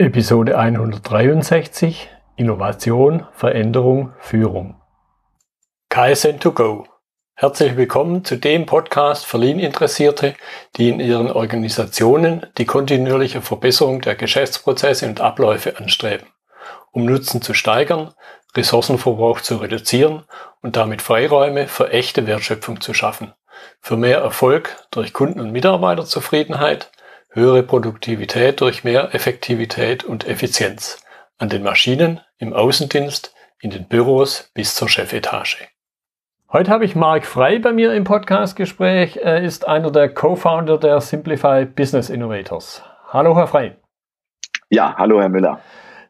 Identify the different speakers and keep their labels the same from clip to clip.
Speaker 1: Episode 163 Innovation, Veränderung, Führung. KSN2Go. Herzlich willkommen zu dem Podcast für Lean-Interessierte, die in ihren Organisationen die kontinuierliche Verbesserung der Geschäftsprozesse und Abläufe anstreben, um Nutzen zu steigern, Ressourcenverbrauch zu reduzieren und damit Freiräume für echte Wertschöpfung zu schaffen, für mehr Erfolg durch Kunden- und Mitarbeiterzufriedenheit, höhere Produktivität durch mehr Effektivität und Effizienz an den Maschinen, im Außendienst, in den Büros bis zur Chefetage. Heute habe ich Marc Frei bei mir im Podcastgespräch. Er ist einer der Co-Founder der Simplify Business Innovators. Hallo, Herr Frei.
Speaker 2: Ja, hallo, Herr Müller.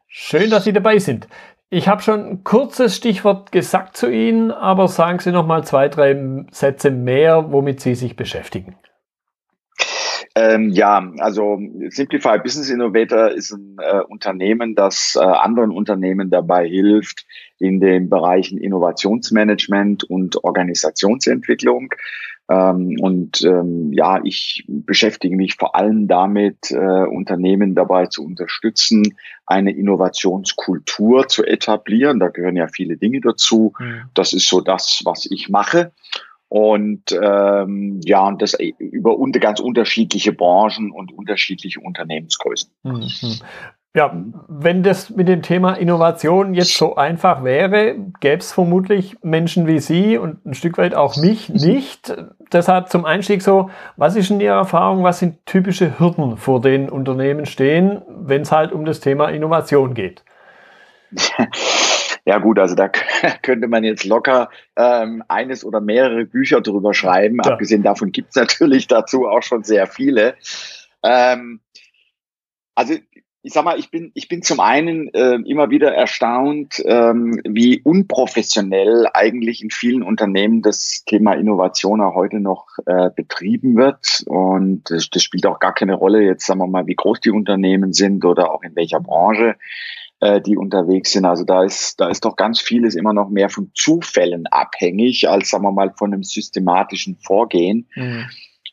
Speaker 1: Schön, dass Sie dabei sind. Ich habe schon ein kurzes Stichwort gesagt zu Ihnen, aber sagen Sie noch mal zwei, drei Sätze mehr, womit Sie sich beschäftigen.
Speaker 2: Ähm, ja, also Simplify Business Innovator ist ein äh, Unternehmen, das äh, anderen Unternehmen dabei hilft, in den Bereichen Innovationsmanagement und Organisationsentwicklung. Ähm, und ähm, ja, ich beschäftige mich vor allem damit, äh, Unternehmen dabei zu unterstützen, eine Innovationskultur zu etablieren. Da gehören ja viele Dinge dazu. Mhm. Das ist so das, was ich mache. Und ähm, ja, und das über unter, ganz unterschiedliche Branchen und unterschiedliche Unternehmensgrößen. Mhm.
Speaker 1: Ja, wenn das mit dem Thema Innovation jetzt so einfach wäre, gäbe es vermutlich Menschen wie Sie und ein Stück weit auch mich nicht. Deshalb zum Einstieg so, was ist in Ihrer Erfahrung, was sind typische Hürden, vor denen Unternehmen stehen, wenn es halt um das Thema Innovation geht?
Speaker 2: Ja gut, also da könnte man jetzt locker ähm, eines oder mehrere Bücher drüber schreiben. Ja. Abgesehen davon gibt es natürlich dazu auch schon sehr viele. Ähm, also ich sag mal, ich bin, ich bin zum einen äh, immer wieder erstaunt, ähm, wie unprofessionell eigentlich in vielen Unternehmen das Thema Innovation auch heute noch äh, betrieben wird. Und das, das spielt auch gar keine Rolle, jetzt sagen wir mal, wie groß die Unternehmen sind oder auch in welcher Branche äh, die unterwegs sind. Also da ist, da ist doch ganz vieles immer noch mehr von Zufällen abhängig, als sagen wir mal von einem systematischen Vorgehen. Mhm.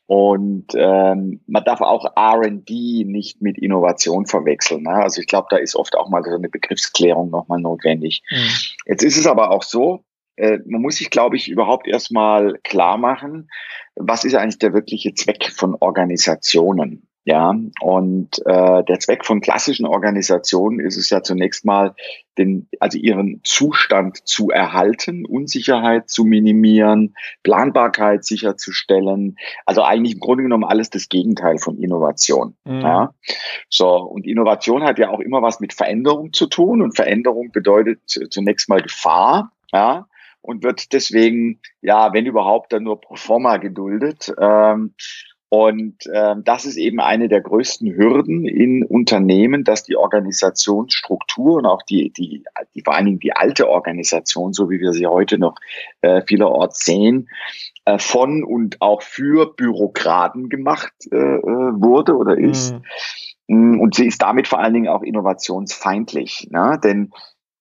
Speaker 2: Und ähm, man darf auch RD nicht mit Innovation verwechseln. Ne? Also ich glaube, da ist oft auch mal so eine Begriffsklärung nochmal notwendig. Mhm. Jetzt ist es aber auch so, äh, man muss sich, glaube ich, überhaupt erstmal klar machen, was ist eigentlich der wirkliche Zweck von Organisationen? Ja, und äh, der Zweck von klassischen Organisationen ist es ja zunächst mal, den, also ihren Zustand zu erhalten, Unsicherheit zu minimieren, Planbarkeit sicherzustellen. Also eigentlich im Grunde genommen alles das Gegenteil von Innovation. Mhm. Ja. So, und Innovation hat ja auch immer was mit Veränderung zu tun und Veränderung bedeutet zunächst mal Gefahr. Ja und wird deswegen, ja, wenn überhaupt, dann nur pro forma geduldet. Ähm, und äh, das ist eben eine der größten Hürden in Unternehmen, dass die Organisationsstruktur und auch die, die, die vor allen Dingen die alte Organisation, so wie wir sie heute noch äh, vielerorts sehen, äh, von und auch für Bürokraten gemacht äh, äh wurde oder ist. Mhm. Und sie ist damit vor allen Dingen auch innovationsfeindlich. Ne? Denn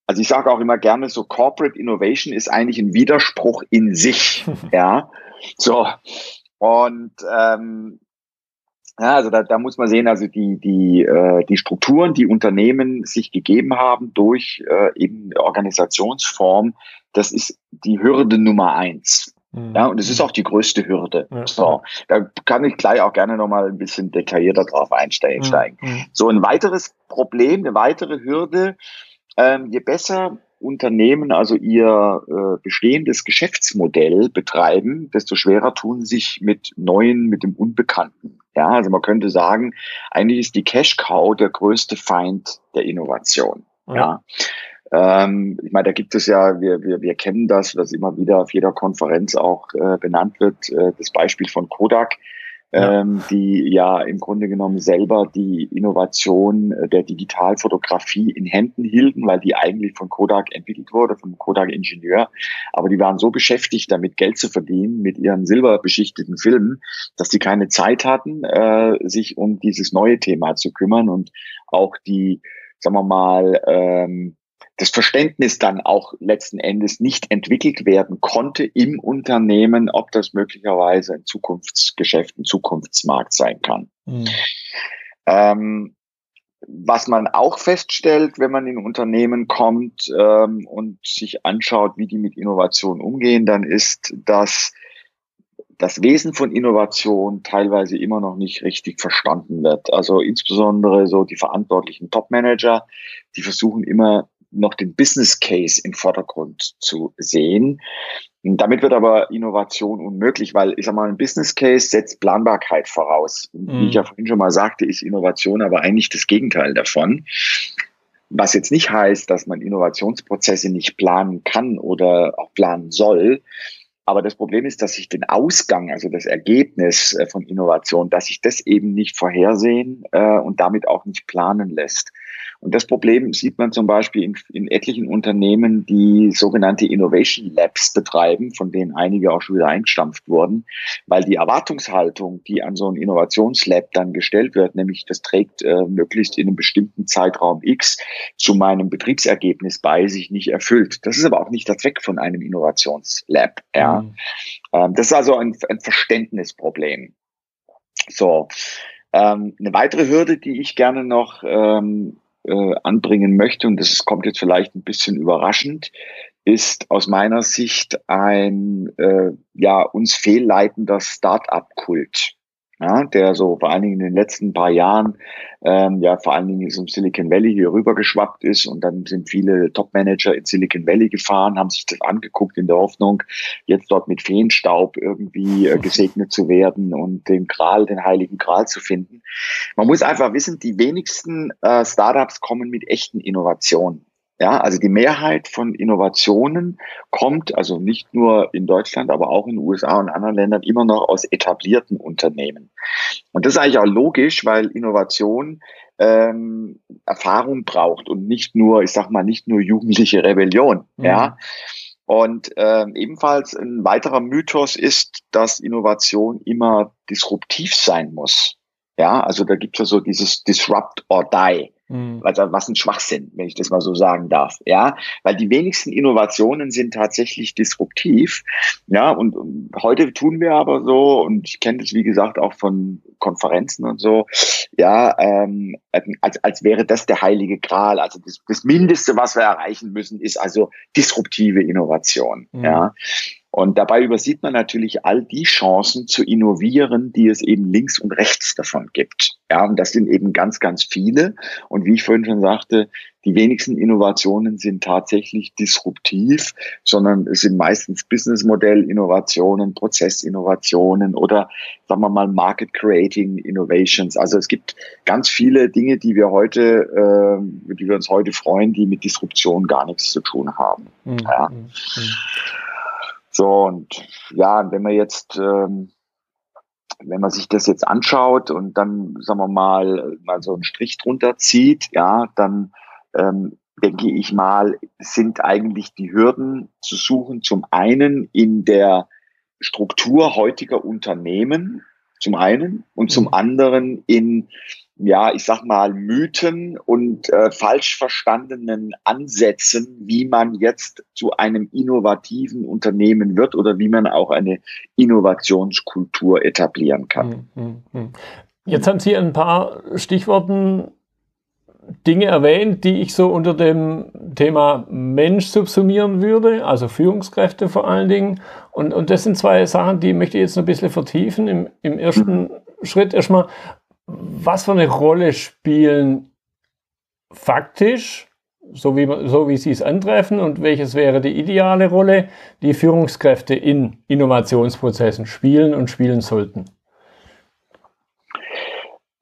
Speaker 2: also ich sage auch immer gerne, so Corporate Innovation ist eigentlich ein Widerspruch in sich. ja, so und ähm, ja, also da, da muss man sehen, also die, die, äh, die Strukturen, die Unternehmen sich gegeben haben durch äh, eben Organisationsform, das ist die Hürde Nummer eins. Mhm. Ja, und es ist auch die größte Hürde. Ja. So, da kann ich gleich auch gerne nochmal ein bisschen detaillierter drauf einsteigen. Mhm. So ein weiteres Problem, eine weitere Hürde, ähm, je besser Unternehmen also ihr äh, bestehendes Geschäftsmodell betreiben, desto schwerer tun sie sich mit neuen, mit dem Unbekannten. Ja, also man könnte sagen, eigentlich ist die Cash Cow der größte Feind der Innovation. Ja. ja. Ähm, ich meine, da gibt es ja, wir, wir, wir kennen das, was immer wieder auf jeder Konferenz auch äh, benannt wird, äh, das Beispiel von Kodak ja. ähm, die ja im Grunde genommen selber die Innovation äh, der Digitalfotografie in Händen hielten, weil die eigentlich von Kodak entwickelt wurde, vom Kodak-Ingenieur. Aber die waren so beschäftigt, damit Geld zu verdienen mit ihren silberbeschichteten Filmen, dass sie keine Zeit hatten, äh, sich um dieses neue Thema zu kümmern und auch die, sagen wir mal, ähm, das Verständnis dann auch letzten Endes nicht entwickelt werden konnte im Unternehmen, ob das möglicherweise ein Zukunftsgeschäft, ein Zukunftsmarkt sein kann. Mhm. Ähm, was man auch feststellt, wenn man in Unternehmen kommt ähm, und sich anschaut, wie die mit Innovation umgehen, dann ist, dass das Wesen von Innovation teilweise immer noch nicht richtig verstanden wird. Also insbesondere so die verantwortlichen Top-Manager, die versuchen immer noch den Business Case im Vordergrund zu sehen. Damit wird aber Innovation unmöglich, weil ich sag mal, ein Business Case setzt Planbarkeit voraus. Und mhm. Wie ich ja vorhin schon mal sagte, ist Innovation aber eigentlich das Gegenteil davon. Was jetzt nicht heißt, dass man Innovationsprozesse nicht planen kann oder auch planen soll. Aber das Problem ist, dass sich den Ausgang, also das Ergebnis äh, von Innovation, dass sich das eben nicht vorhersehen äh, und damit auch nicht planen lässt. Und das Problem sieht man zum Beispiel in, in, etlichen Unternehmen, die sogenannte Innovation Labs betreiben, von denen einige auch schon wieder eingestampft wurden, weil die Erwartungshaltung, die an so ein Innovationslab dann gestellt wird, nämlich das trägt äh, möglichst in einem bestimmten Zeitraum X zu meinem Betriebsergebnis bei, sich nicht erfüllt. Das ist aber auch nicht der Zweck von einem Innovationslab. Ja. Mhm. Ähm, das ist also ein, ein Verständnisproblem. So. Ähm, eine weitere Hürde, die ich gerne noch ähm, äh, anbringen möchte, und das kommt jetzt vielleicht ein bisschen überraschend, ist aus meiner Sicht ein äh, ja uns fehlleitender Start-up-Kult ja, der so vor allen Dingen in den letzten paar Jahren ähm, ja vor allen Dingen zum Silicon Valley hier rüber geschwappt ist und dann sind viele Top-Manager in Silicon Valley gefahren, haben sich das angeguckt in der Hoffnung, jetzt dort mit Feenstaub irgendwie äh, gesegnet zu werden und den Gral, den heiligen Gral zu finden. Man muss einfach wissen, die wenigsten äh, Startups kommen mit echten Innovationen. Ja, also die Mehrheit von Innovationen kommt also nicht nur in Deutschland, aber auch in den USA und anderen Ländern immer noch aus etablierten Unternehmen. Und das ist eigentlich auch logisch, weil Innovation ähm, Erfahrung braucht und nicht nur, ich sag mal, nicht nur jugendliche Rebellion. Mhm. Ja. Und ähm, ebenfalls ein weiterer Mythos ist, dass Innovation immer disruptiv sein muss. Ja, also da gibt es ja so dieses Disrupt or Die. Mhm. Also was ein Schwachsinn, wenn ich das mal so sagen darf. Ja, weil die wenigsten Innovationen sind tatsächlich disruptiv. Ja, und, und heute tun wir aber so, und ich kenne das wie gesagt auch von Konferenzen und so, ja, ähm, als, als wäre das der heilige Gral. Also das, das Mindeste, was wir erreichen müssen, ist also disruptive Innovation. Mhm. Ja. Und dabei übersieht man natürlich all die Chancen zu innovieren, die es eben links und rechts davon gibt. Ja, und das sind eben ganz, ganz viele. Und wie ich vorhin schon sagte, die wenigsten Innovationen sind tatsächlich disruptiv, sondern es sind meistens Businessmodell-Innovationen, Prozessinnovationen oder sagen wir mal Market Creating Innovations. Also es gibt ganz viele Dinge, die wir heute, äh, die wir uns heute freuen, die mit Disruption gar nichts zu tun haben. Mhm. Ja. Mhm. So, und ja, wenn man jetzt, ähm, wenn man sich das jetzt anschaut und dann, sagen wir mal, mal so einen Strich drunter zieht, ja, dann ähm, denke ich mal, sind eigentlich die Hürden zu suchen, zum einen in der Struktur heutiger Unternehmen, zum einen, und zum mhm. anderen in ja, ich sag mal, Mythen und äh, falsch verstandenen Ansätzen, wie man jetzt zu einem innovativen Unternehmen wird oder wie man auch eine Innovationskultur etablieren kann. Hm, hm, hm.
Speaker 1: Jetzt haben Sie ein paar Stichworten Dinge erwähnt, die ich so unter dem Thema Mensch subsumieren würde, also Führungskräfte vor allen Dingen. Und, und das sind zwei Sachen, die möchte ich jetzt noch ein bisschen vertiefen. Im, im ersten mhm. Schritt erstmal, was für eine Rolle spielen faktisch, so wie, so wie Sie es antreffen und welches wäre die ideale Rolle, die Führungskräfte in Innovationsprozessen spielen und spielen sollten?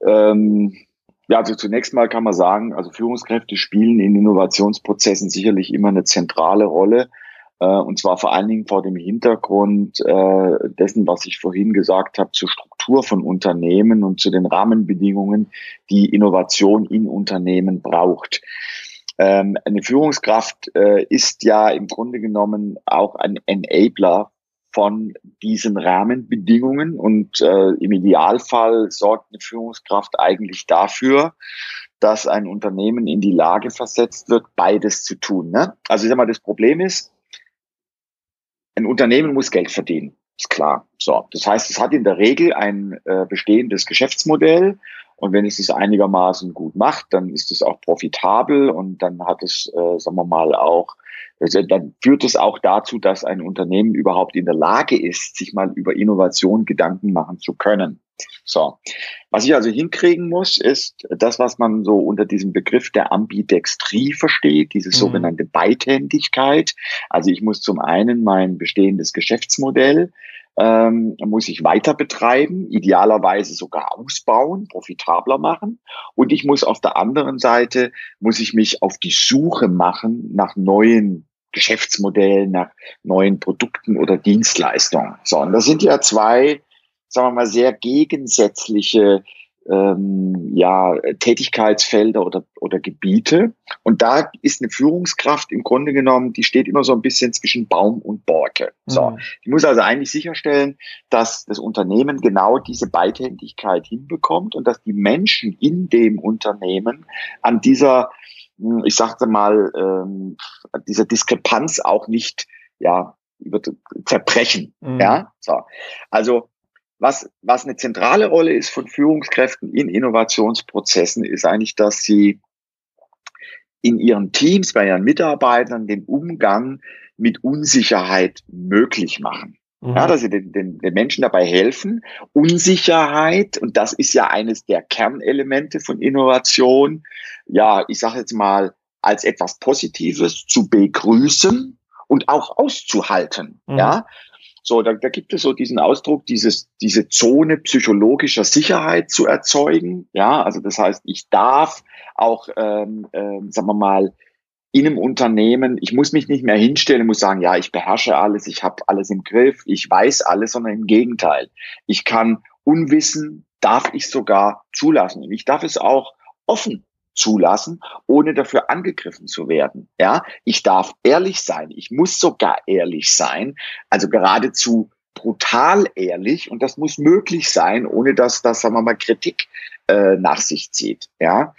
Speaker 2: Ähm, ja, also zunächst mal kann man sagen, also Führungskräfte spielen in Innovationsprozessen sicherlich immer eine zentrale Rolle. Äh, und zwar vor allen Dingen vor dem Hintergrund äh, dessen, was ich vorhin gesagt habe, zur Struktur von Unternehmen und zu den Rahmenbedingungen, die Innovation in Unternehmen braucht. Ähm, eine Führungskraft äh, ist ja im Grunde genommen auch ein Enabler von diesen Rahmenbedingungen und äh, im Idealfall sorgt eine Führungskraft eigentlich dafür, dass ein Unternehmen in die Lage versetzt wird, beides zu tun. Ne? Also ich sag mal, das Problem ist, ein Unternehmen muss Geld verdienen. Ist klar. So, das heißt, es hat in der Regel ein äh, bestehendes Geschäftsmodell und wenn es es einigermaßen gut macht, dann ist es auch profitabel und dann hat es, äh, sagen wir mal, auch, also dann führt es auch dazu, dass ein Unternehmen überhaupt in der Lage ist, sich mal über Innovation Gedanken machen zu können. So. Was ich also hinkriegen muss, ist das, was man so unter diesem Begriff der Ambidextrie versteht, diese mhm. sogenannte Beidhändigkeit. Also ich muss zum einen mein bestehendes Geschäftsmodell ähm, muss ich weiter betreiben, idealerweise sogar ausbauen, profitabler machen. Und ich muss auf der anderen Seite, muss ich mich auf die Suche machen nach neuen Geschäftsmodellen, nach neuen Produkten oder Dienstleistungen. So, und das sind ja zwei sagen wir mal, sehr gegensätzliche ähm, ja, Tätigkeitsfelder oder, oder Gebiete. Und da ist eine Führungskraft im Grunde genommen, die steht immer so ein bisschen zwischen Baum und Borke. So, mhm. die muss also eigentlich sicherstellen, dass das Unternehmen genau diese Beidhändigkeit hinbekommt und dass die Menschen in dem Unternehmen an dieser, hm, ich sagte mal, ähm, dieser Diskrepanz auch nicht, ja, über zerbrechen. Mhm. Ja, so. Also was, was eine zentrale Rolle ist von Führungskräften in Innovationsprozessen, ist eigentlich, dass sie in ihren Teams, bei ihren Mitarbeitern den Umgang mit Unsicherheit möglich machen. Mhm. Ja, dass sie den, den, den Menschen dabei helfen, Unsicherheit, und das ist ja eines der Kernelemente von Innovation, ja, ich sage jetzt mal, als etwas Positives zu begrüßen und auch auszuhalten. Mhm. Ja, so, da, da gibt es so diesen Ausdruck, dieses, diese Zone psychologischer Sicherheit zu erzeugen. Ja, also das heißt, ich darf auch, ähm, ähm, sagen wir mal, in einem Unternehmen, ich muss mich nicht mehr hinstellen, muss sagen, ja, ich beherrsche alles, ich habe alles im Griff, ich weiß alles, sondern im Gegenteil. Ich kann Unwissen, darf ich sogar zulassen. Und ich darf es auch offen zulassen, ohne dafür angegriffen zu werden. Ja, ich darf ehrlich sein. Ich muss sogar ehrlich sein. Also geradezu brutal ehrlich und das muss möglich sein, ohne dass das, sagen wir mal, Kritik äh, nach sich zieht. Ja.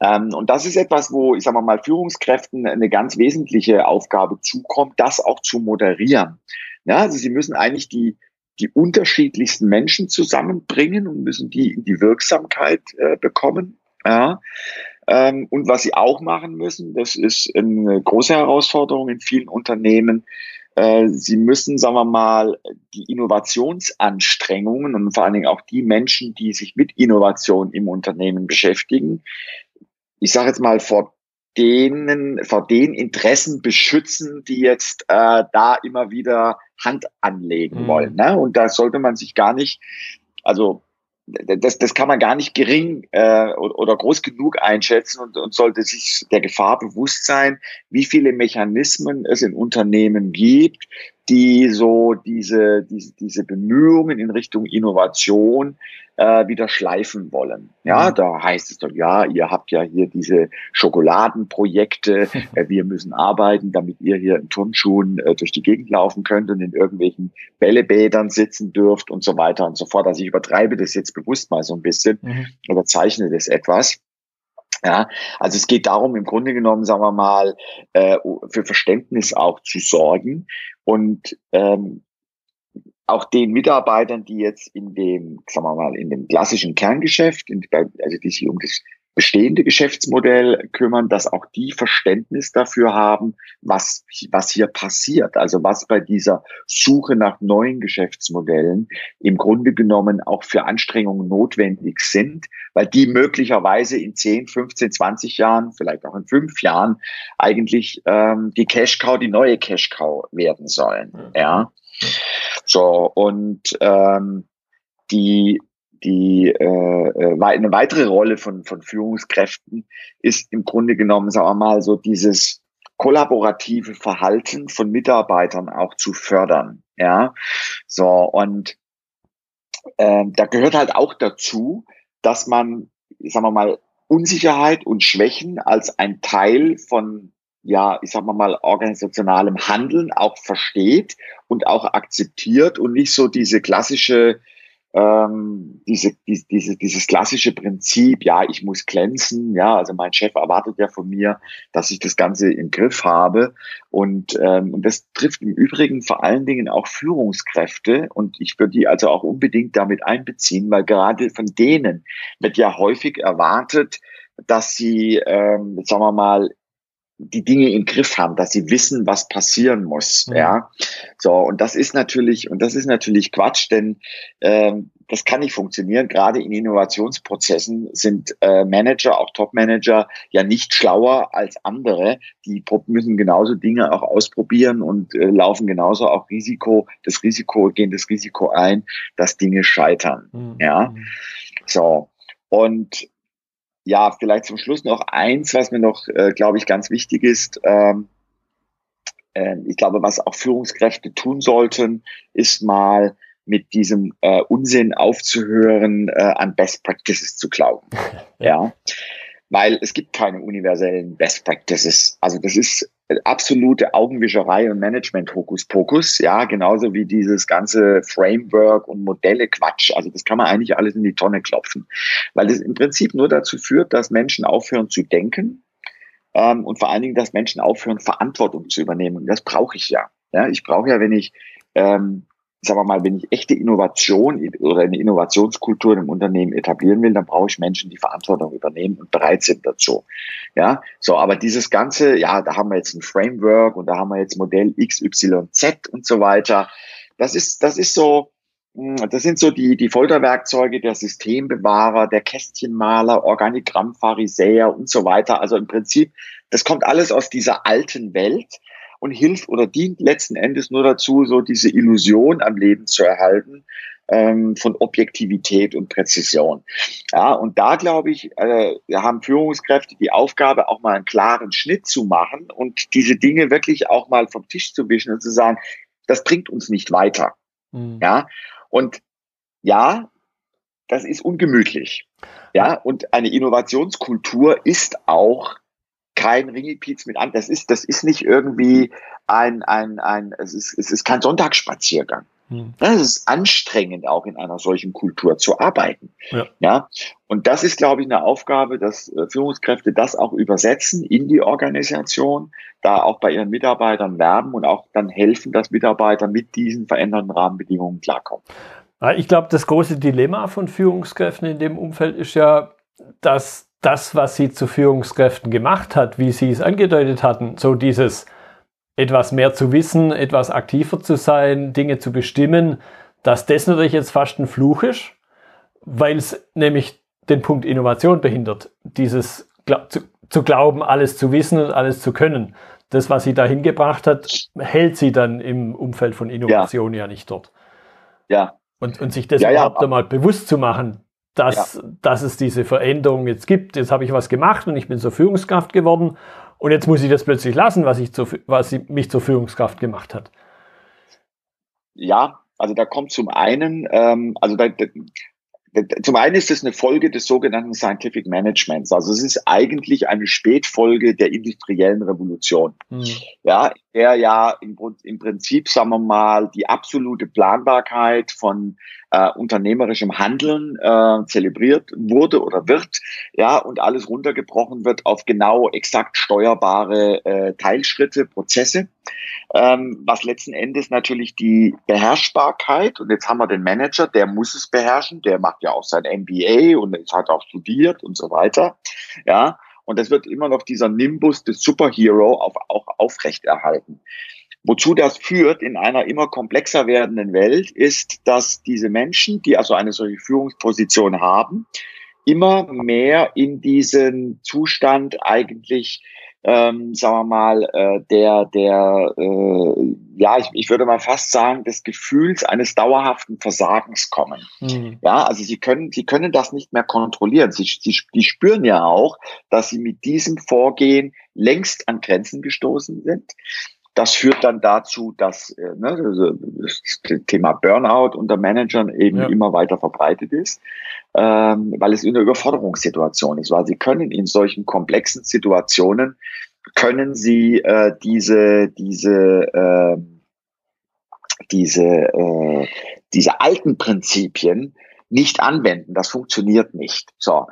Speaker 2: Ähm, und das ist etwas, wo, ich sage mal, Führungskräften eine ganz wesentliche Aufgabe zukommt, das auch zu moderieren. Ja, also sie müssen eigentlich die, die unterschiedlichsten Menschen zusammenbringen und müssen die in die Wirksamkeit äh, bekommen. Ja. Ähm, und was sie auch machen müssen, das ist eine große Herausforderung in vielen Unternehmen. Äh, sie müssen, sagen wir mal, die Innovationsanstrengungen und vor allen Dingen auch die Menschen, die sich mit Innovation im Unternehmen beschäftigen, ich sage jetzt mal vor denen, vor den Interessen beschützen, die jetzt äh, da immer wieder Hand anlegen mhm. wollen. Ne? Und da sollte man sich gar nicht, also das, das kann man gar nicht gering äh, oder groß genug einschätzen und, und sollte sich der Gefahr bewusst sein, wie viele Mechanismen es in Unternehmen gibt, die so diese, diese, diese Bemühungen in Richtung Innovation äh, wieder schleifen wollen. Ja, mhm. da heißt es doch, ja, ihr habt ja hier diese Schokoladenprojekte, äh, wir müssen arbeiten, damit ihr hier in Turnschuhen äh, durch die Gegend laufen könnt und in irgendwelchen Bällebädern sitzen dürft und so weiter und so fort. Also ich übertreibe das jetzt bewusst mal so ein bisschen mhm. oder zeichne das etwas. Ja, also es geht darum, im Grunde genommen, sagen wir mal, äh, für Verständnis auch zu sorgen und ähm, auch den Mitarbeitern, die jetzt in dem, sagen wir mal, in dem klassischen Kerngeschäft, in, also die sich um das bestehende Geschäftsmodell kümmern, dass auch die Verständnis dafür haben, was, was hier passiert. Also was bei dieser Suche nach neuen Geschäftsmodellen im Grunde genommen auch für Anstrengungen notwendig sind, weil die möglicherweise in 10, 15, 20 Jahren, vielleicht auch in fünf Jahren eigentlich ähm, die Cash Cow, die neue Cash Cow werden sollen. Ja. So, und ähm, die die äh, äh eine weitere Rolle von, von Führungskräften ist im Grunde genommen, sagen wir mal, so dieses kollaborative Verhalten von Mitarbeitern auch zu fördern. Ja, so und äh, da gehört halt auch dazu, dass man, sagen wir mal, Unsicherheit und Schwächen als ein Teil von ja, ich sag mal organisationalem Handeln auch versteht und auch akzeptiert und nicht so diese klassische ähm, diese, die, diese, dieses klassische Prinzip, ja, ich muss glänzen, ja, also mein Chef erwartet ja von mir, dass ich das Ganze im Griff habe. Und, ähm, und das trifft im Übrigen vor allen Dingen auch Führungskräfte. Und ich würde die also auch unbedingt damit einbeziehen, weil gerade von denen wird ja häufig erwartet, dass sie, ähm, sagen wir mal, die Dinge im Griff haben, dass sie wissen, was passieren muss. Mhm. Ja, so und das ist natürlich und das ist natürlich Quatsch, denn ähm, das kann nicht funktionieren. Gerade in Innovationsprozessen sind äh, Manager, auch Top-Manager, ja nicht schlauer als andere. Die müssen genauso Dinge auch ausprobieren und äh, laufen genauso auch Risiko, das Risiko, gehen das Risiko ein, dass Dinge scheitern. Mhm. Ja, mhm. so und ja, vielleicht zum Schluss noch eins, was mir noch, äh, glaube ich, ganz wichtig ist. Ähm, äh, ich glaube, was auch Führungskräfte tun sollten, ist mal mit diesem äh, Unsinn aufzuhören, äh, an Best Practices zu glauben. ja. Weil es gibt keine universellen Best Practices. Also das ist absolute Augenwischerei und Management-Hokuspokus, ja, genauso wie dieses ganze Framework und Modelle Quatsch. Also das kann man eigentlich alles in die Tonne klopfen, weil das im Prinzip nur dazu führt, dass Menschen aufhören zu denken ähm, und vor allen Dingen, dass Menschen aufhören, Verantwortung zu übernehmen. Und das brauche ich ja. Ja, ich brauche ja, wenn ich ähm, sagen wir mal, wenn ich echte Innovation oder eine Innovationskultur im Unternehmen etablieren will, dann brauche ich Menschen, die Verantwortung übernehmen und bereit sind dazu. Ja, so, aber dieses Ganze, ja, da haben wir jetzt ein Framework und da haben wir jetzt Modell XYZ und so weiter. Das ist, das ist so, hm, das sind so die, die Folterwerkzeuge der Systembewahrer, der Kästchenmaler, Organigrammpharisäer und so weiter. Also im Prinzip, das kommt alles aus dieser alten Welt und hilft oder dient letzten Endes nur dazu, so diese Illusion am Leben zu erhalten ähm, von Objektivität und Präzision. Ja, und da glaube ich, äh, wir haben Führungskräfte die Aufgabe, auch mal einen klaren Schnitt zu machen und diese Dinge wirklich auch mal vom Tisch zu wischen und zu sagen, das bringt uns nicht weiter. Mhm. Ja, und ja, das ist ungemütlich. Ja, und eine Innovationskultur ist auch kein Ringelpiez mit an. Das ist, das ist nicht irgendwie ein, ein, ein, es ist, es ist kein Sonntagsspaziergang. Hm. Es ist anstrengend, auch in einer solchen Kultur zu arbeiten. Ja. ja. Und das ist, glaube ich, eine Aufgabe, dass äh, Führungskräfte das auch übersetzen in die Organisation, da auch bei ihren Mitarbeitern werben und auch dann helfen, dass Mitarbeiter mit diesen veränderten Rahmenbedingungen klarkommen.
Speaker 1: Ich glaube, das große Dilemma von Führungskräften in dem Umfeld ist ja, dass das, was sie zu Führungskräften gemacht hat, wie sie es angedeutet hatten, so dieses etwas mehr zu wissen, etwas aktiver zu sein, Dinge zu bestimmen, dass das natürlich jetzt fast ein Fluch ist, weil es nämlich den Punkt Innovation behindert. Dieses zu, zu glauben, alles zu wissen und alles zu können. Das, was sie dahin gebracht hat, hält sie dann im Umfeld von Innovation ja, ja nicht dort.
Speaker 2: Ja.
Speaker 1: Und, und sich das ja, überhaupt ja. einmal bewusst zu machen, dass, ja. dass es diese Veränderung jetzt gibt. Jetzt habe ich was gemacht und ich bin zur Führungskraft geworden und jetzt muss ich das plötzlich lassen, was, ich zu, was mich zur Führungskraft gemacht hat.
Speaker 2: Ja, also da kommt zum einen, ähm, also da, zum einen ist es eine Folge des sogenannten Scientific Managements. Also es ist eigentlich eine Spätfolge der industriellen Revolution. Mhm. Ja, der ja im, im, Prinzip, sagen wir mal, die absolute Planbarkeit von äh, unternehmerischem Handeln äh, zelebriert wurde oder wird, ja, und alles runtergebrochen wird auf genau exakt steuerbare äh, Teilschritte, Prozesse, ähm, was letzten Endes natürlich die Beherrschbarkeit, und jetzt haben wir den Manager, der muss es beherrschen, der macht ja auch sein MBA und hat auch studiert und so weiter, ja, und es wird immer noch dieser Nimbus des Superhero auf, auch aufrechterhalten. Wozu das führt in einer immer komplexer werdenden Welt, ist, dass diese Menschen, die also eine solche Führungsposition haben, immer mehr in diesen Zustand eigentlich ähm, sagen wir mal, äh, der, der, äh, ja, ich, ich würde mal fast sagen, des Gefühls eines dauerhaften Versagens kommen. Mhm. Ja, also sie können, sie können das nicht mehr kontrollieren. Sie, sie, sie spüren ja auch, dass sie mit diesem Vorgehen längst an Grenzen gestoßen sind. Das führt dann dazu, dass äh, ne, also das Thema Burnout unter Managern eben ja. immer weiter verbreitet ist, ähm, weil es eine Überforderungssituation ist, weil sie können in solchen komplexen Situationen können sie äh, diese diese äh, diese äh, diese alten Prinzipien nicht anwenden. Das funktioniert nicht. So.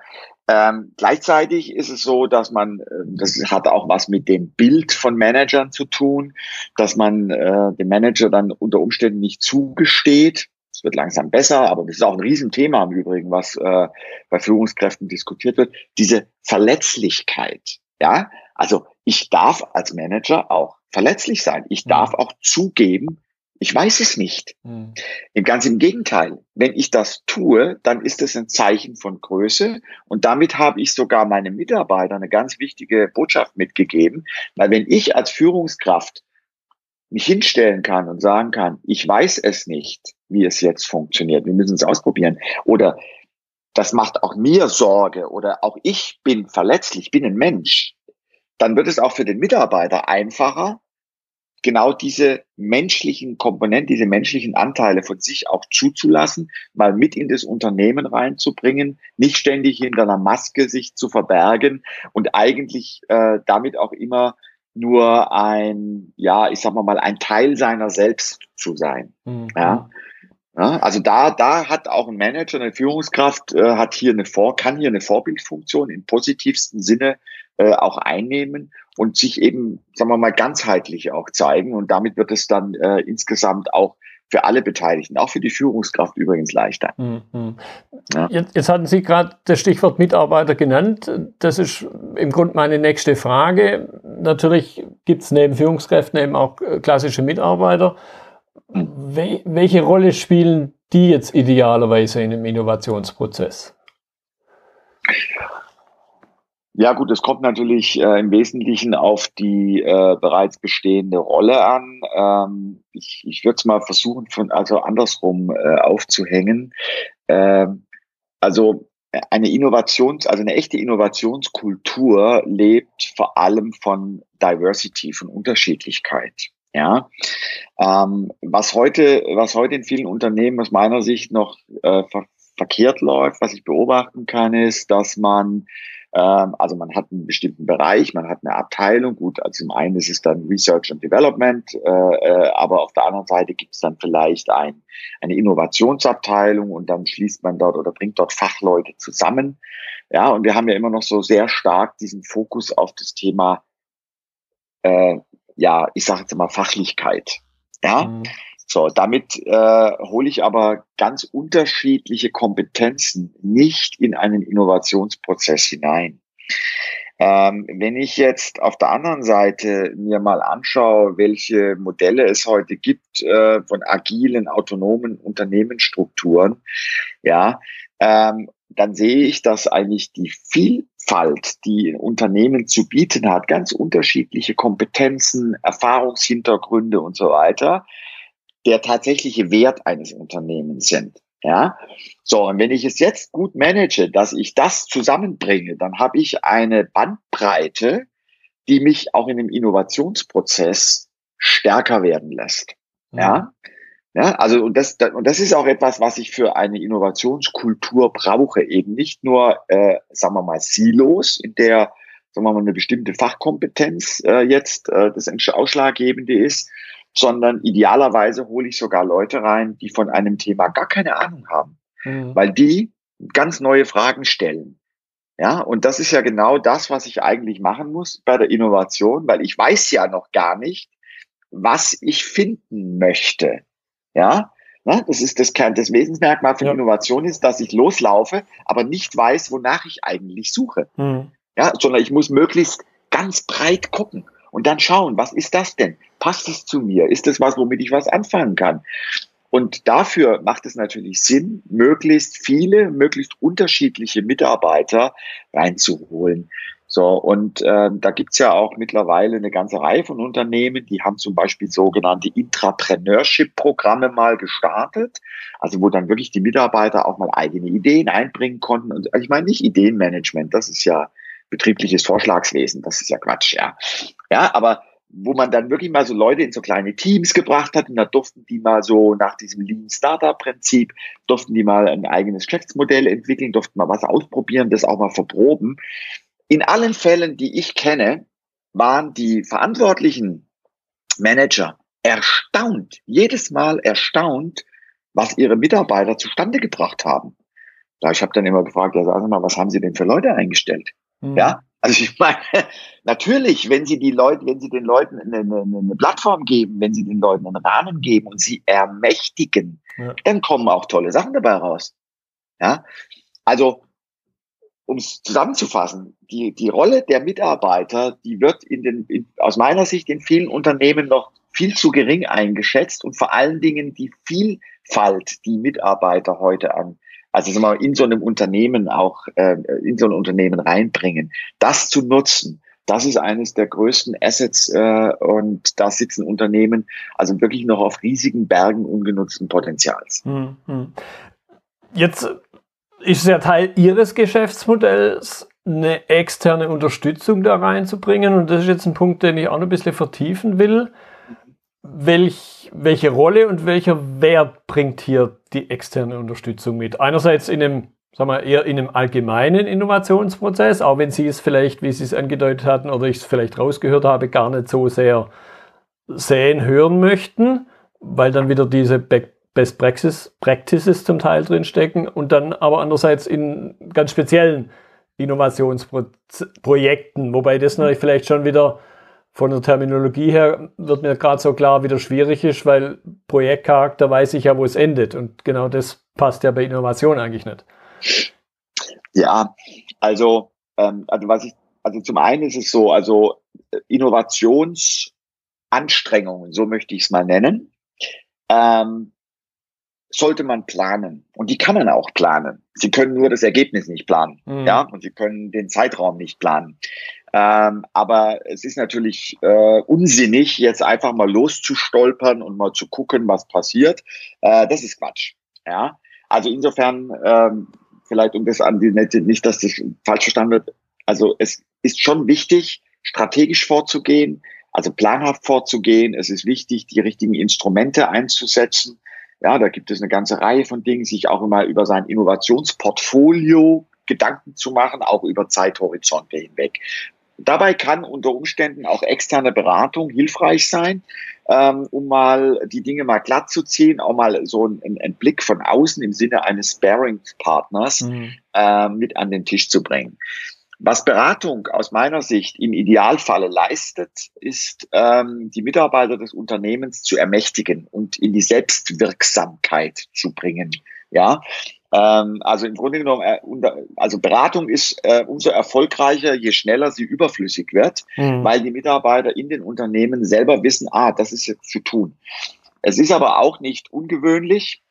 Speaker 2: Ähm, gleichzeitig ist es so, dass man, äh, das hat auch was mit dem Bild von Managern zu tun, dass man äh, dem Manager dann unter Umständen nicht zugesteht. Es wird langsam besser, aber das ist auch ein Riesenthema im Übrigen, was äh, bei Führungskräften diskutiert wird. Diese Verletzlichkeit. Ja, also ich darf als Manager auch verletzlich sein. Ich mhm. darf auch zugeben, ich weiß es nicht. Mhm. Ganz im Gegenteil. Wenn ich das tue, dann ist es ein Zeichen von Größe. Und damit habe ich sogar meinen Mitarbeitern eine ganz wichtige Botschaft mitgegeben. Weil wenn ich als Führungskraft mich hinstellen kann und sagen kann, ich weiß es nicht, wie es jetzt funktioniert, wir müssen es ausprobieren. Oder das macht auch mir Sorge oder auch ich bin verletzlich, bin ein Mensch. Dann wird es auch für den Mitarbeiter einfacher, genau diese menschlichen Komponenten, diese menschlichen Anteile von sich auch zuzulassen, mal mit in das Unternehmen reinzubringen, nicht ständig hinter einer Maske sich zu verbergen und eigentlich äh, damit auch immer nur ein, ja, ich sag mal mal, ein Teil seiner selbst zu sein. Mhm. Ja. Ja, also da, da hat auch ein Manager, eine Führungskraft, äh, hat hier eine Vor, kann hier eine Vorbildfunktion im positivsten Sinne äh, auch einnehmen und sich eben, sagen wir mal, ganzheitlich auch zeigen. Und damit wird es dann äh, insgesamt auch für alle Beteiligten, auch für die Führungskraft übrigens leichter. Mhm.
Speaker 1: Ja. Jetzt, jetzt, hatten Sie gerade das Stichwort Mitarbeiter genannt. Das ist im Grunde meine nächste Frage. Natürlich gibt es neben Führungskräften eben auch äh, klassische Mitarbeiter. Wel welche Rolle spielen die jetzt idealerweise in einem Innovationsprozess?
Speaker 2: Ja gut, es kommt natürlich äh, im Wesentlichen auf die äh, bereits bestehende Rolle an. Ähm, ich ich würde es mal versuchen, von also andersrum äh, aufzuhängen. Ähm, also eine Innovations, also eine echte Innovationskultur lebt vor allem von Diversity, von Unterschiedlichkeit. Ja, ähm, was heute, was heute in vielen Unternehmen aus meiner Sicht noch äh, ver verkehrt läuft, was ich beobachten kann, ist, dass man also man hat einen bestimmten Bereich, man hat eine Abteilung. Gut, also zum einen ist es dann Research and Development, äh, äh, aber auf der anderen Seite gibt es dann vielleicht ein, eine Innovationsabteilung und dann schließt man dort oder bringt dort Fachleute zusammen. Ja, und wir haben ja immer noch so sehr stark diesen Fokus auf das Thema äh, ja, ich sage jetzt mal Fachlichkeit. Ja, mhm. So damit äh, hole ich aber ganz unterschiedliche Kompetenzen nicht in einen Innovationsprozess hinein. Ähm, wenn ich jetzt auf der anderen Seite mir mal anschaue, welche Modelle es heute gibt äh, von agilen, autonomen Unternehmensstrukturen, ja, ähm, dann sehe ich, dass eigentlich die Vielfalt, die ein Unternehmen zu bieten hat, ganz unterschiedliche Kompetenzen, Erfahrungshintergründe und so weiter, der tatsächliche Wert eines Unternehmens sind. Ja, so und wenn ich es jetzt gut manage, dass ich das zusammenbringe, dann habe ich eine Bandbreite, die mich auch in dem Innovationsprozess stärker werden lässt. Ja, mhm. Ja, also und das, und das ist auch etwas, was ich für eine Innovationskultur brauche. Eben nicht nur, äh, sagen wir mal, Silos, in der, sagen wir mal, eine bestimmte Fachkompetenz äh, jetzt äh, das Ausschlaggebende ist, sondern idealerweise hole ich sogar Leute rein, die von einem Thema gar keine Ahnung haben, mhm. weil die ganz neue Fragen stellen. Ja, und das ist ja genau das, was ich eigentlich machen muss bei der Innovation, weil ich weiß ja noch gar nicht, was ich finden möchte. Ja, ne? das ist das, das Wesensmerkmal von ja. Innovation ist, dass ich loslaufe, aber nicht weiß, wonach ich eigentlich suche. Mhm. Ja, sondern ich muss möglichst ganz breit gucken und dann schauen, was ist das denn? Passt es zu mir? Ist das was, womit ich was anfangen kann? Und dafür macht es natürlich Sinn, möglichst viele, möglichst unterschiedliche Mitarbeiter reinzuholen. So, und äh, da gibt's ja auch mittlerweile eine ganze Reihe von Unternehmen, die haben zum Beispiel sogenannte Intrapreneurship-Programme mal gestartet, also wo dann wirklich die Mitarbeiter auch mal eigene Ideen einbringen konnten. Und also ich meine nicht Ideenmanagement, das ist ja betriebliches Vorschlagswesen, das ist ja Quatsch, ja. Ja, aber wo man dann wirklich mal so Leute in so kleine Teams gebracht hat und da durften die mal so nach diesem Lean Startup Prinzip, durften die mal ein eigenes Geschäftsmodell entwickeln, durften mal was ausprobieren, das auch mal verproben. In allen Fällen, die ich kenne, waren die verantwortlichen Manager erstaunt, jedes Mal erstaunt, was ihre Mitarbeiter zustande gebracht haben. Da ich habe dann immer gefragt, ja, sagen Sie mal, was haben Sie denn für Leute eingestellt? Mhm. Ja, also ich meine, natürlich, wenn Sie die Leute, wenn Sie den Leuten eine, eine, eine, Plattform geben, wenn Sie den Leuten einen Rahmen geben und sie ermächtigen, ja. dann kommen auch tolle Sachen dabei raus. Ja, also um es zusammenzufassen, die, die Rolle der Mitarbeiter, die wird in den, in, aus meiner Sicht in vielen Unternehmen noch viel zu gering eingeschätzt und vor allen Dingen die Vielfalt, die Mitarbeiter heute an also sagen wir mal, in so einem Unternehmen auch äh, in so ein Unternehmen reinbringen, das zu nutzen. Das ist eines der größten Assets äh, und da sitzen Unternehmen also wirklich noch auf riesigen Bergen ungenutzten Potenzials.
Speaker 1: Hm, hm. Jetzt ist ja Teil Ihres Geschäftsmodells, eine externe Unterstützung da reinzubringen und das ist jetzt ein Punkt, den ich auch noch ein bisschen vertiefen will. Welch, welche Rolle und welcher Wert bringt hier die externe Unterstützung mit? Einerseits in einem, sagen wir, eher in einem allgemeinen Innovationsprozess, auch wenn Sie es vielleicht, wie Sie es angedeutet hatten oder ich es vielleicht rausgehört habe, gar nicht so sehr sehen, hören möchten, weil dann wieder diese Best Practices, Practices zum Teil drinstecken und dann aber andererseits in ganz speziellen Innovationsprojekten, wobei das natürlich vielleicht schon wieder von der Terminologie her wird mir gerade so klar, wie das schwierig ist, weil Projektcharakter weiß ich ja, wo es endet. Und genau das passt ja bei Innovation eigentlich nicht.
Speaker 2: Ja, also, ähm, also was ich, also zum einen ist es so, also äh, Innovationsanstrengungen, so möchte ich es mal nennen, ähm, sollte man planen. Und die kann man auch planen. Sie können nur das Ergebnis nicht planen. Mhm. Ja, und sie können den Zeitraum nicht planen. Ähm, aber es ist natürlich äh, unsinnig, jetzt einfach mal loszustolpern und mal zu gucken, was passiert. Äh, das ist Quatsch. Ja, also insofern ähm, vielleicht um das an die Nette, nicht, dass das falsch verstanden wird. Also es ist schon wichtig, strategisch vorzugehen, also planhaft vorzugehen. Es ist wichtig, die richtigen Instrumente einzusetzen. Ja, da gibt es eine ganze Reihe von Dingen, sich auch immer über sein Innovationsportfolio Gedanken zu machen, auch über Zeithorizonte hinweg. Dabei kann unter Umständen auch externe Beratung hilfreich sein, ähm, um mal die Dinge mal glatt zu ziehen, auch mal so einen, einen Blick von außen im Sinne eines Sparing-Partners mhm. äh, mit an den Tisch zu bringen. Was Beratung aus meiner Sicht im Idealfalle leistet, ist, ähm, die Mitarbeiter des Unternehmens zu ermächtigen und in die Selbstwirksamkeit zu bringen. Ja, ähm, also im Grunde genommen, äh, also Beratung ist äh, umso erfolgreicher, je schneller sie überflüssig wird, mhm. weil die Mitarbeiter in den Unternehmen selber wissen, ah, das ist jetzt zu tun. Es ist aber auch nicht ungewöhnlich,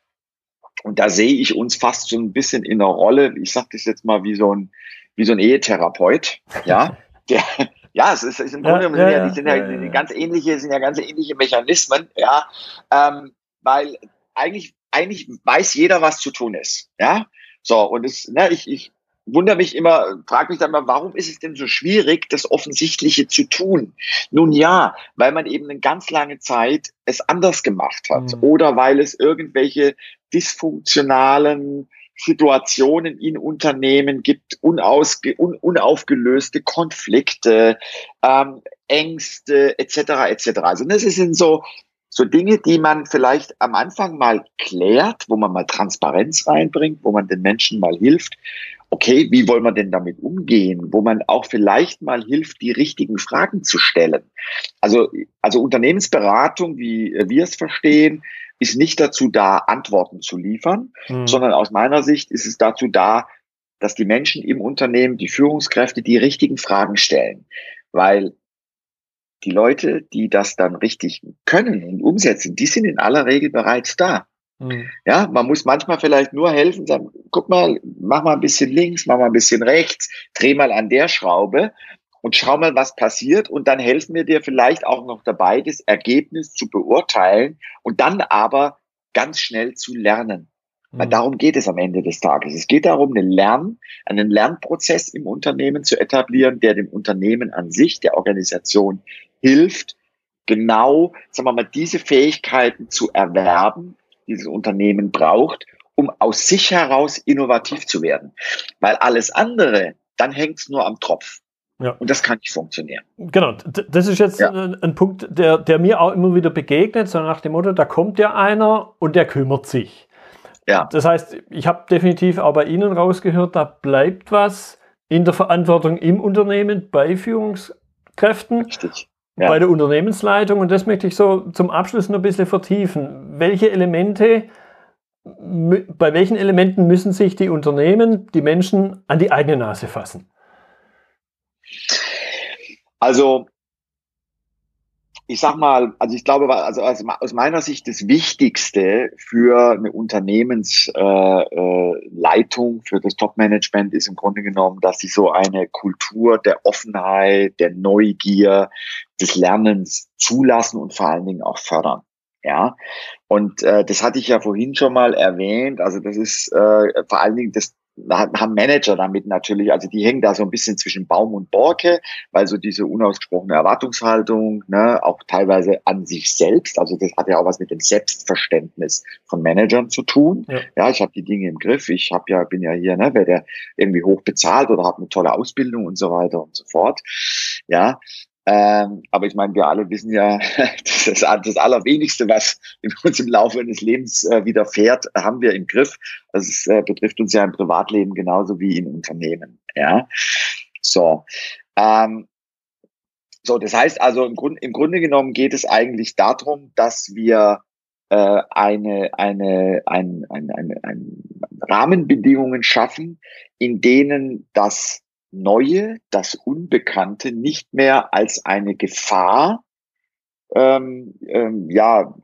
Speaker 2: und da sehe ich uns fast so ein bisschen in einer Rolle, ich sage das jetzt mal wie so ein, wie so ein Ehetherapeut, ja, der, ja, es ist, ist im Grunde genommen, ja, ja, die sind ja, ja, ganz ähnliche, sind ja ganz ähnliche Mechanismen, ja, ähm, weil eigentlich eigentlich weiß jeder, was zu tun ist. Ja, so und es, ne, ich, ich wundere mich immer, frage mich dann mal, warum ist es denn so schwierig, das Offensichtliche zu tun? Nun ja, weil man eben eine ganz lange Zeit es anders gemacht hat mhm. oder weil es irgendwelche dysfunktionalen Situationen in Unternehmen gibt, unausge, un, unaufgelöste Konflikte, ähm, Ängste etc. etc. Also das sind so so Dinge, die man vielleicht am Anfang mal klärt, wo man mal Transparenz reinbringt, wo man den Menschen mal hilft. Okay, wie wollen wir denn damit umgehen? Wo man auch vielleicht mal hilft, die richtigen Fragen zu stellen. Also, also Unternehmensberatung, wie wir es verstehen, ist nicht dazu da, Antworten zu liefern, hm. sondern aus meiner Sicht ist es dazu da, dass die Menschen im Unternehmen, die Führungskräfte, die richtigen Fragen stellen. Weil die Leute, die das dann richtig können und umsetzen, die sind in aller Regel bereits da. Mhm. Ja, man muss manchmal vielleicht nur helfen, sagen, guck mal, mach mal ein bisschen links, mach mal ein bisschen rechts, dreh mal an der Schraube und schau mal, was passiert und dann helfen wir dir vielleicht auch noch dabei, das Ergebnis zu beurteilen und dann aber ganz schnell zu lernen. Weil mhm. darum geht es am Ende des Tages. Es geht darum, einen, Lern, einen Lernprozess im Unternehmen zu etablieren, der dem Unternehmen an sich, der Organisation hilft, genau, sagen wir mal, diese Fähigkeiten zu erwerben, die das Unternehmen braucht, um aus sich heraus innovativ zu werden. Weil alles andere, dann hängt es nur am Tropf. Ja. Und das kann nicht funktionieren.
Speaker 1: Genau, das ist jetzt ja. ein Punkt, der, der mir auch immer wieder begegnet, so nach dem Motto, da kommt ja einer und der kümmert sich. ja. Das heißt, ich habe definitiv auch bei Ihnen rausgehört, da bleibt was in der Verantwortung im Unternehmen bei Führungskräften. Richtig. Ja. Bei der Unternehmensleitung. Und das möchte ich so zum Abschluss noch ein bisschen vertiefen. Welche Elemente, bei welchen Elementen müssen sich die Unternehmen, die Menschen an die eigene Nase fassen?
Speaker 2: Also ich sag mal, also ich glaube, also aus meiner Sicht das Wichtigste für eine Unternehmensleitung, äh, für das Top-Management ist im Grunde genommen, dass sie so eine Kultur der Offenheit, der Neugier, des Lernens zulassen und vor allen Dingen auch fördern. Ja, und äh, das hatte ich ja vorhin schon mal erwähnt. Also das ist äh, vor allen Dingen das haben Manager damit natürlich, also die hängen da so ein bisschen zwischen Baum und Borke, weil so diese unausgesprochene Erwartungshaltung, ne, auch teilweise an sich selbst, also das hat ja auch was mit dem Selbstverständnis von Managern zu tun. Ja, ja ich habe die Dinge im Griff, ich habe ja, bin ja hier, ne, wer der irgendwie hoch bezahlt oder habe eine tolle Ausbildung und so weiter und so fort. Ja, ähm, aber ich meine, wir alle wissen ja, das, ist das Allerwenigste, was uns im Laufe eines Lebens äh, widerfährt, haben wir im Griff. Das äh, betrifft uns ja im Privatleben genauso wie in Unternehmen. Ja, so. Ähm, so, das heißt also im, Grund, im Grunde genommen geht es eigentlich darum, dass wir äh, eine, eine, ein, ein, ein, ein Rahmenbedingungen schaffen, in denen das Neue, das Unbekannte nicht mehr als eine Gefahr ähm, ähm, ja,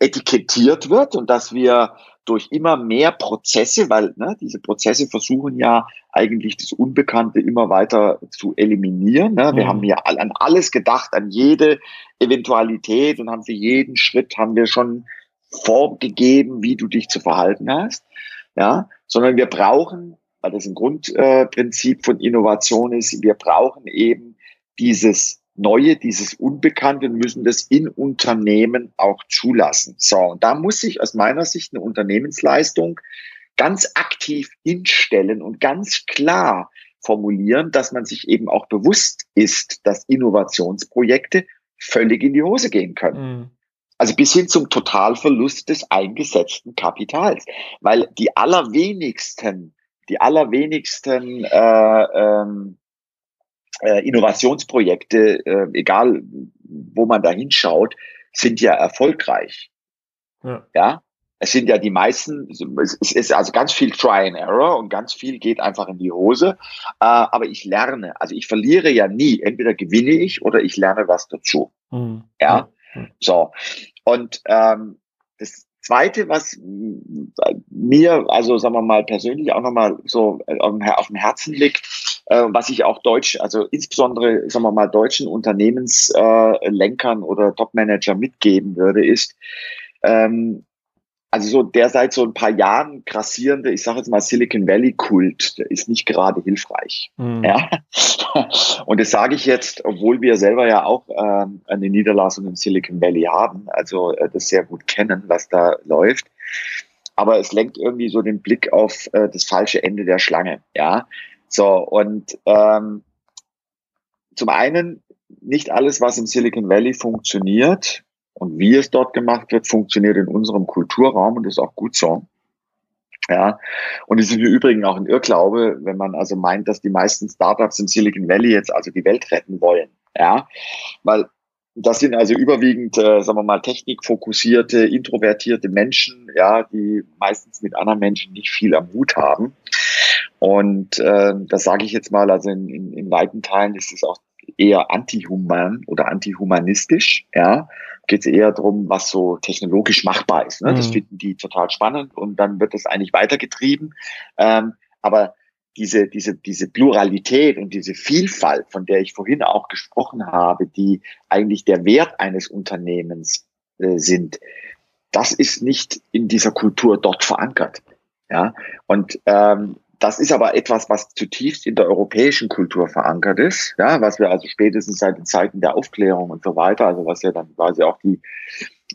Speaker 2: etikettiert wird und dass wir durch immer mehr Prozesse, weil ne, diese Prozesse versuchen ja eigentlich das Unbekannte immer weiter zu eliminieren. Ne? Wir mhm. haben ja an alles gedacht, an jede Eventualität und haben für jeden Schritt haben wir schon vorgegeben, wie du dich zu verhalten hast. Ja, sondern wir brauchen weil das ein Grundprinzip von Innovation ist. Wir brauchen eben dieses Neue, dieses Unbekannte und müssen das in Unternehmen auch zulassen. So, und da muss sich aus meiner Sicht eine Unternehmensleistung ganz aktiv hinstellen und ganz klar formulieren, dass man sich eben auch bewusst ist, dass Innovationsprojekte völlig in die Hose gehen können. Mhm. Also bis hin zum Totalverlust des eingesetzten Kapitals. Weil die allerwenigsten die allerwenigsten äh, ähm, äh, Innovationsprojekte, äh, egal wo man da hinschaut, sind ja erfolgreich. Ja. ja. Es sind ja die meisten, es ist also ganz viel Try and Error und ganz viel geht einfach in die Hose. Äh, aber ich lerne, also ich verliere ja nie. Entweder gewinne ich oder ich lerne was dazu. Mhm. Ja. Mhm. So. Und ähm, das, Zweite, was mir, also sagen wir mal persönlich auch nochmal so äh, auf dem Herzen liegt, äh, was ich auch deutsch, also insbesondere, sagen wir mal, deutschen Unternehmenslenkern äh, oder Topmanager mitgeben würde, ist, ähm, also so der seit so ein paar Jahren grassierende, ich sage jetzt mal Silicon Valley Kult, der ist nicht gerade hilfreich. Mhm. Ja? Und das sage ich jetzt, obwohl wir selber ja auch ähm, eine Niederlassung im Silicon Valley haben, also äh, das sehr gut kennen, was da läuft. Aber es lenkt irgendwie so den Blick auf äh, das falsche Ende der Schlange. Ja, so und ähm, zum einen nicht alles, was im Silicon Valley funktioniert, und wie es dort gemacht wird, funktioniert in unserem Kulturraum und ist auch gut so. Ja, und es ist im Übrigen auch ein Irrglaube, wenn man also meint, dass die meisten Startups im Silicon Valley jetzt also die Welt retten wollen. Ja, weil das sind also überwiegend, äh, sagen wir mal, technikfokussierte, introvertierte Menschen, ja, die meistens mit anderen Menschen nicht viel am Hut haben. Und äh, das sage ich jetzt mal, also in, in, in weiten Teilen ist es auch eher antihuman oder antihumanistisch, ja, geht es eher darum, was so technologisch machbar ist. Ne? Mhm. Das finden die total spannend und dann wird das eigentlich weitergetrieben. Ähm, aber diese, diese, diese Pluralität und diese Vielfalt, von der ich vorhin auch gesprochen habe, die eigentlich der Wert eines Unternehmens äh, sind, das ist nicht in dieser Kultur dort verankert. Ja, und ähm, das ist aber etwas, was zutiefst in der europäischen Kultur verankert ist, ja, was wir also spätestens seit den Zeiten der Aufklärung und so weiter, also was ja dann quasi auch die,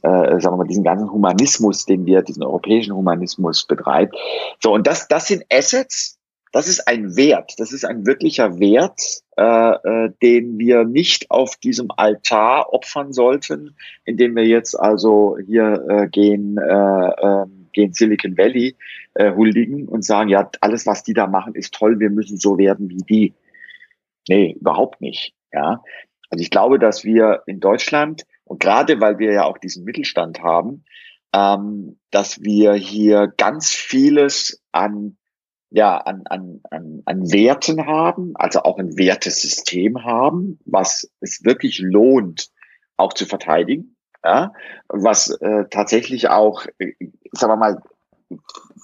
Speaker 2: äh, sagen wir mal, diesen ganzen Humanismus, den wir, diesen europäischen Humanismus betreibt. So, und das, das sind Assets, das ist ein Wert, das ist ein wirklicher Wert, äh, äh, den wir nicht auf diesem Altar opfern sollten, indem wir jetzt also hier äh, gehen, äh, äh, gehen Silicon Valley äh, huldigen und sagen, ja, alles, was die da machen, ist toll, wir müssen so werden wie die. Nee, überhaupt nicht. Ja. Also ich glaube, dass wir in Deutschland, und gerade weil wir ja auch diesen Mittelstand haben, ähm, dass wir hier ganz vieles an ja, an, an, an, an Werten haben, also auch ein Wertesystem haben, was es wirklich lohnt, auch zu verteidigen, ja, was äh, tatsächlich auch, äh, sagen wir mal,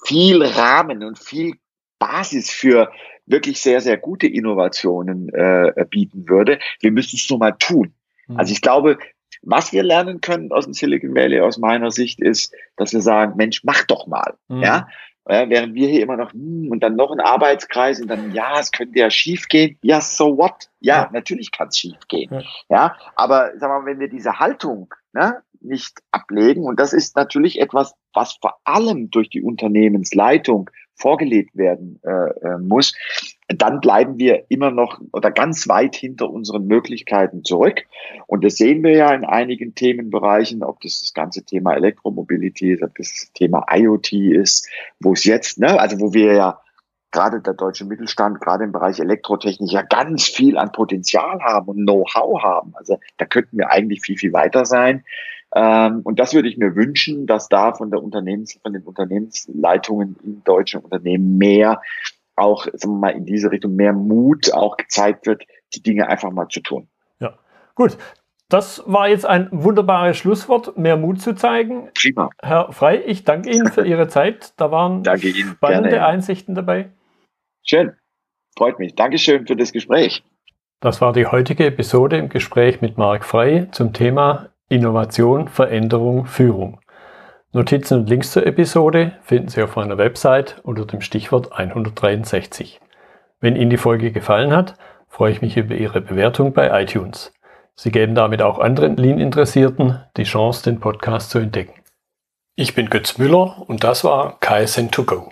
Speaker 2: viel Rahmen und viel Basis für wirklich sehr, sehr gute Innovationen äh, bieten würde. Wir müssen es nur mal tun. Mhm. Also ich glaube, was wir lernen können aus dem Silicon Valley aus meiner Sicht ist, dass wir sagen, Mensch, mach doch mal. Mhm. Ja, ja, während wir hier immer noch, hm, und dann noch ein Arbeitskreis und dann, ja, es könnte ja schief gehen. Ja, so what? Ja, ja. natürlich kann es schief gehen. Ja. ja, aber sag mal, wenn wir diese Haltung ne, nicht ablegen, und das ist natürlich etwas, was vor allem durch die Unternehmensleitung vorgelegt werden äh, äh, muss, dann bleiben wir immer noch oder ganz weit hinter unseren Möglichkeiten zurück. Und das sehen wir ja in einigen Themenbereichen, ob das das ganze Thema Elektromobility ist, ob das Thema IoT ist, wo es jetzt, ne, also wo wir ja gerade der deutsche Mittelstand, gerade im Bereich Elektrotechnik ja ganz viel an Potenzial haben und Know-how haben. Also da könnten wir eigentlich viel, viel weiter sein. Ähm, und das würde ich mir wünschen, dass da von der Unternehmens, von den Unternehmensleitungen in deutschen Unternehmen mehr auch, sagen wir mal, in diese Richtung mehr Mut auch gezeigt wird, die Dinge einfach mal zu tun.
Speaker 1: Ja, gut. Das war jetzt ein wunderbares Schlusswort, mehr Mut zu zeigen. Prima. Herr Frei, ich danke Ihnen für Ihre Zeit. Da waren spannende Gerne. Einsichten dabei.
Speaker 2: Schön. Freut mich. Dankeschön für das Gespräch.
Speaker 1: Das war die heutige Episode im Gespräch mit Marc Frei zum Thema Innovation, Veränderung, Führung. Notizen und Links zur Episode finden Sie auf meiner Website unter dem Stichwort 163. Wenn Ihnen die Folge gefallen hat, freue ich mich über Ihre Bewertung bei iTunes. Sie geben damit auch anderen Lean-Interessierten die Chance, den Podcast zu entdecken. Ich bin Götz Müller und das war KSN2Go.